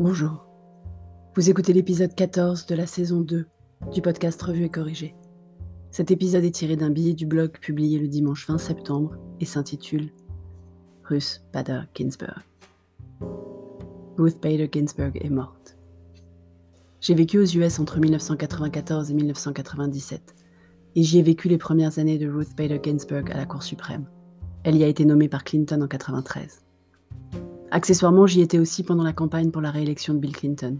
Bonjour. Vous écoutez l'épisode 14 de la saison 2 du podcast Revue et Corrigé. Cet épisode est tiré d'un billet du blog publié le dimanche 20 septembre et s'intitule Ruth Bader Ginsburg. Ruth Bader Ginsburg est morte. J'ai vécu aux US entre 1994 et 1997 et j'y ai vécu les premières années de Ruth Bader Ginsburg à la Cour suprême. Elle y a été nommée par Clinton en 1993. Accessoirement, j'y étais aussi pendant la campagne pour la réélection de Bill Clinton.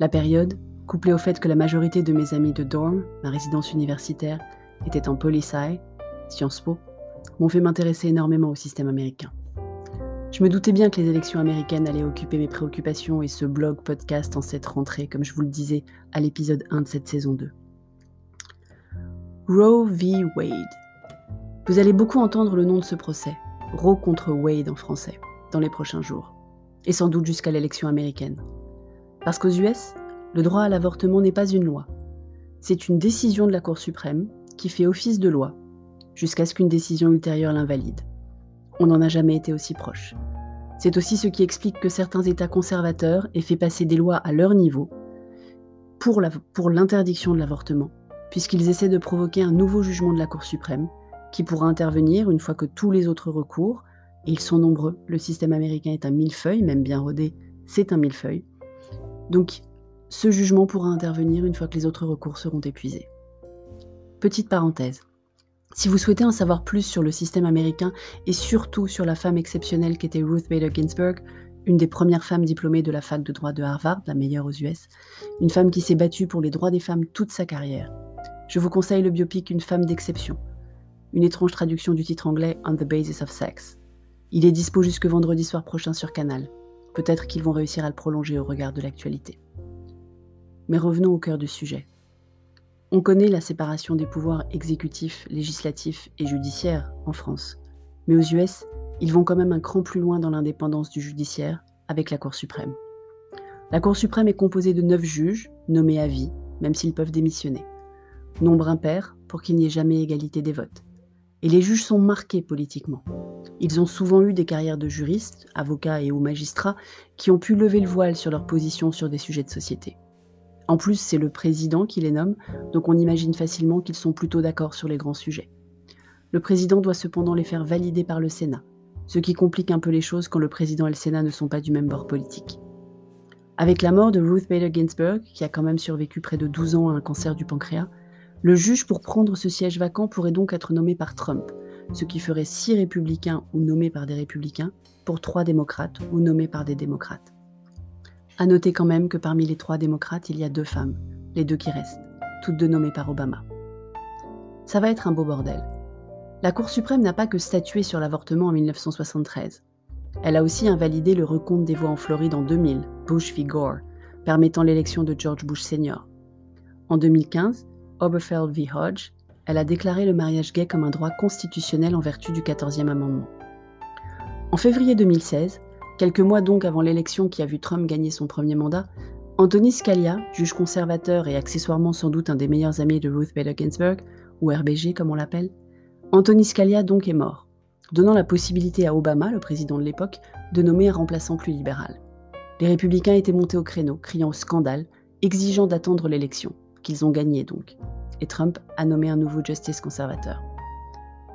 La période, couplée au fait que la majorité de mes amis de dorm, ma résidence universitaire, étaient en poli-sci, Sciences Po, m'ont fait m'intéresser énormément au système américain. Je me doutais bien que les élections américaines allaient occuper mes préoccupations et ce blog podcast en cette rentrée, comme je vous le disais à l'épisode 1 de cette saison 2. Roe v. Wade. Vous allez beaucoup entendre le nom de ce procès, Roe contre Wade en français, dans les prochains jours, et sans doute jusqu'à l'élection américaine. Parce qu'aux US, le droit à l'avortement n'est pas une loi. C'est une décision de la Cour suprême qui fait office de loi, jusqu'à ce qu'une décision ultérieure l'invalide. On n'en a jamais été aussi proche. C'est aussi ce qui explique que certains États conservateurs aient fait passer des lois à leur niveau pour l'interdiction de l'avortement, puisqu'ils essaient de provoquer un nouveau jugement de la Cour suprême, qui pourra intervenir une fois que tous les autres recours, ils sont nombreux, le système américain est un millefeuille, même bien rodé, c'est un millefeuille. Donc, ce jugement pourra intervenir une fois que les autres recours seront épuisés. Petite parenthèse. Si vous souhaitez en savoir plus sur le système américain et surtout sur la femme exceptionnelle qu'était Ruth Bader Ginsburg, une des premières femmes diplômées de la fac de droit de Harvard, la meilleure aux US, une femme qui s'est battue pour les droits des femmes toute sa carrière, je vous conseille le biopic Une femme d'exception, une étrange traduction du titre anglais On the Basis of Sex. Il est dispo jusque vendredi soir prochain sur Canal. Peut-être qu'ils vont réussir à le prolonger au regard de l'actualité. Mais revenons au cœur du sujet. On connaît la séparation des pouvoirs exécutifs, législatifs et judiciaires en France. Mais aux US, ils vont quand même un cran plus loin dans l'indépendance du judiciaire avec la Cour suprême. La Cour suprême est composée de neuf juges, nommés à vie, même s'ils peuvent démissionner nombre impair pour qu'il n'y ait jamais égalité des votes. Et les juges sont marqués politiquement. Ils ont souvent eu des carrières de juristes, avocats et ou magistrats qui ont pu lever le voile sur leur position sur des sujets de société. En plus, c'est le président qui les nomme, donc on imagine facilement qu'ils sont plutôt d'accord sur les grands sujets. Le président doit cependant les faire valider par le Sénat, ce qui complique un peu les choses quand le président et le Sénat ne sont pas du même bord politique. Avec la mort de Ruth Bader Ginsburg, qui a quand même survécu près de 12 ans à un cancer du pancréas, le juge pour prendre ce siège vacant pourrait donc être nommé par Trump, ce qui ferait six républicains ou nommés par des républicains pour trois démocrates ou nommés par des démocrates. À noter quand même que parmi les trois démocrates, il y a deux femmes, les deux qui restent, toutes deux nommées par Obama. Ça va être un beau bordel. La Cour suprême n'a pas que statué sur l'avortement en 1973. Elle a aussi invalidé le recompte des voix en Floride en 2000, Bush v. Gore, permettant l'élection de George Bush Sr. En 2015, Oberfeld v. Hodge, elle a déclaré le mariage gay comme un droit constitutionnel en vertu du 14e amendement. En février 2016, quelques mois donc avant l'élection qui a vu Trump gagner son premier mandat, Anthony Scalia, juge conservateur et accessoirement sans doute un des meilleurs amis de Ruth Bader Ginsburg, ou RBG comme on l'appelle, Anthony Scalia donc est mort, donnant la possibilité à Obama, le président de l'époque, de nommer un remplaçant plus libéral. Les républicains étaient montés au créneau, criant au scandale, exigeant d'attendre l'élection qu'ils ont gagné donc, et Trump a nommé un nouveau justice conservateur.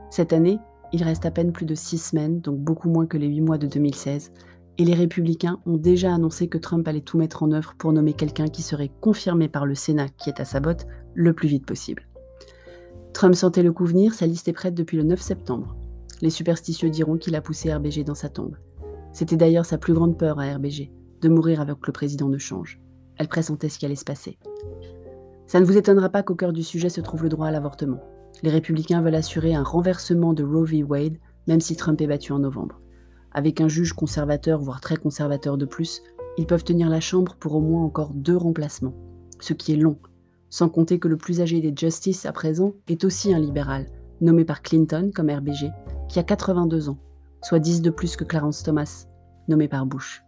Cette année, il reste à peine plus de six semaines, donc beaucoup moins que les huit mois de 2016, et les républicains ont déjà annoncé que Trump allait tout mettre en œuvre pour nommer quelqu'un qui serait confirmé par le Sénat, qui est à sa botte, le plus vite possible. Trump sentait le coup venir, sa liste est prête depuis le 9 septembre. Les superstitieux diront qu'il a poussé RBG dans sa tombe. C'était d'ailleurs sa plus grande peur à RBG, de mourir avec le président de change. Elle pressentait ce qui allait se passer. Ça ne vous étonnera pas qu'au cœur du sujet se trouve le droit à l'avortement. Les républicains veulent assurer un renversement de Roe v. Wade, même si Trump est battu en novembre. Avec un juge conservateur, voire très conservateur de plus, ils peuvent tenir la Chambre pour au moins encore deux remplacements, ce qui est long, sans compter que le plus âgé des justices à présent est aussi un libéral, nommé par Clinton comme RBG, qui a 82 ans, soit 10 de plus que Clarence Thomas, nommé par Bush.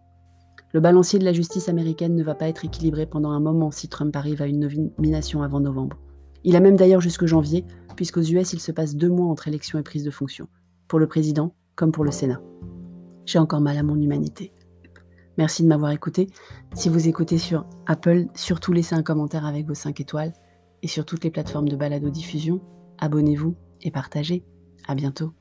Le balancier de la justice américaine ne va pas être équilibré pendant un moment si Trump arrive à une nomination avant novembre. Il a même d'ailleurs jusque janvier, puisqu'aux US il se passe deux mois entre élection et prise de fonction, pour le président comme pour le Sénat. J'ai encore mal à mon humanité. Merci de m'avoir écouté. Si vous écoutez sur Apple, surtout laissez un commentaire avec vos 5 étoiles. Et sur toutes les plateformes de balado-diffusion, abonnez-vous et partagez. À bientôt.